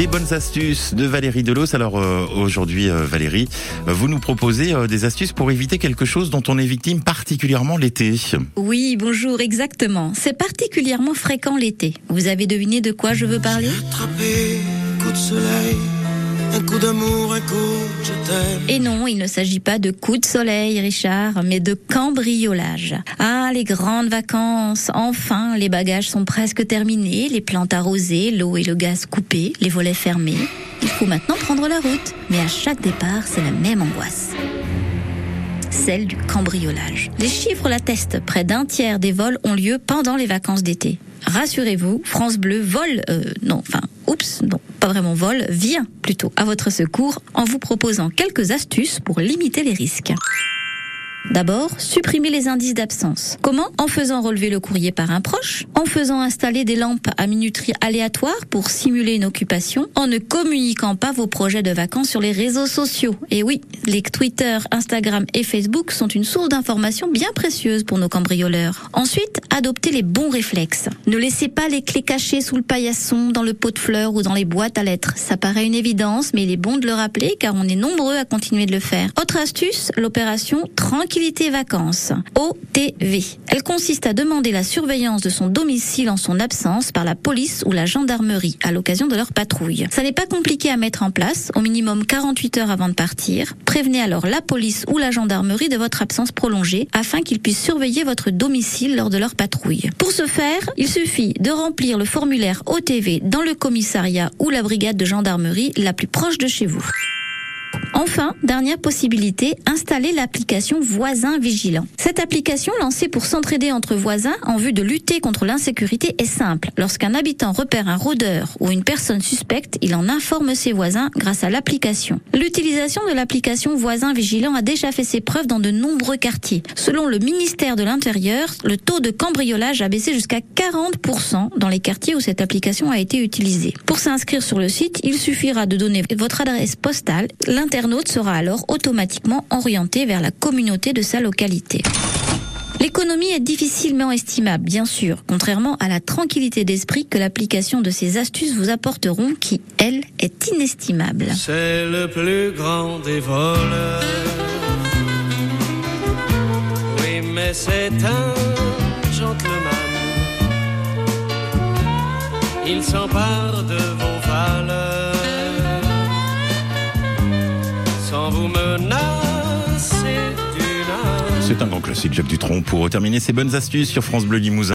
Les bonnes astuces de Valérie Delos. Alors euh, aujourd'hui, euh, Valérie, euh, vous nous proposez euh, des astuces pour éviter quelque chose dont on est victime particulièrement l'été. Oui, bonjour, exactement. C'est particulièrement fréquent l'été. Vous avez deviné de quoi je veux parler? Attrapé, coup de soleil, d'amour. Et non, il ne s'agit pas de coups de soleil, Richard, mais de cambriolage. Ah, les grandes vacances. Enfin, les bagages sont presque terminés, les plantes arrosées, l'eau et le gaz coupés, les volets fermés. Il faut maintenant prendre la route. Mais à chaque départ, c'est la même angoisse. Celle du cambriolage. Les chiffres l'attestent. Près d'un tiers des vols ont lieu pendant les vacances d'été. Rassurez-vous, France Bleu vole, euh, non, enfin, oups, non, pas vraiment vol, vient plutôt à votre secours en vous proposant quelques astuces pour limiter les risques. D'abord, supprimer les indices d'absence. Comment? En faisant relever le courrier par un proche, en faisant installer des lampes à minuterie aléatoires pour simuler une occupation, en ne communiquant pas vos projets de vacances sur les réseaux sociaux. Et oui, les Twitter, Instagram et Facebook sont une source d'informations bien précieuse pour nos cambrioleurs. Ensuite, adoptez les bons réflexes. Ne laissez pas les clés cachées sous le paillasson, dans le pot de fleurs ou dans les boîtes à lettres. Ça paraît une évidence, mais il est bon de le rappeler car on est nombreux à continuer de le faire. Autre astuce, l'opération Tranquillité Vacances, OTV. Elle consiste à demander la surveillance de son domicile en son absence par la police ou la gendarmerie à l'occasion de leur patrouille. Ça n'est pas compliqué à mettre en place, au minimum 48 heures avant de partir. Prévenez alors la police ou la gendarmerie de votre absence prolongée afin qu'ils puissent surveiller votre domicile lors de leur patrouille. Pour ce faire, il suffit de remplir le formulaire OTV dans le commissariat ou la brigade de gendarmerie la plus proche de chez vous. Enfin, dernière possibilité, installer l'application Voisin Vigilant. Cette application lancée pour s'entraider entre voisins en vue de lutter contre l'insécurité est simple. Lorsqu'un habitant repère un rôdeur ou une personne suspecte, il en informe ses voisins grâce à l'application. L'utilisation de l'application Voisin Vigilant a déjà fait ses preuves dans de nombreux quartiers. Selon le ministère de l'Intérieur, le taux de cambriolage a baissé jusqu'à 40% dans les quartiers où cette application a été utilisée. Pour s'inscrire sur le site, il suffira de donner votre adresse postale. Sera alors automatiquement orienté vers la communauté de sa localité. L'économie est difficilement estimable, bien sûr, contrairement à la tranquillité d'esprit que l'application de ces astuces vous apporteront, qui, elle, est inestimable. C'est le plus grand des voleurs. Oui, mais c'est un gentleman. Il s'empare de C'est un grand classique, Jacques Dutronc, pour terminer ces bonnes astuces sur France Bleu Limousin.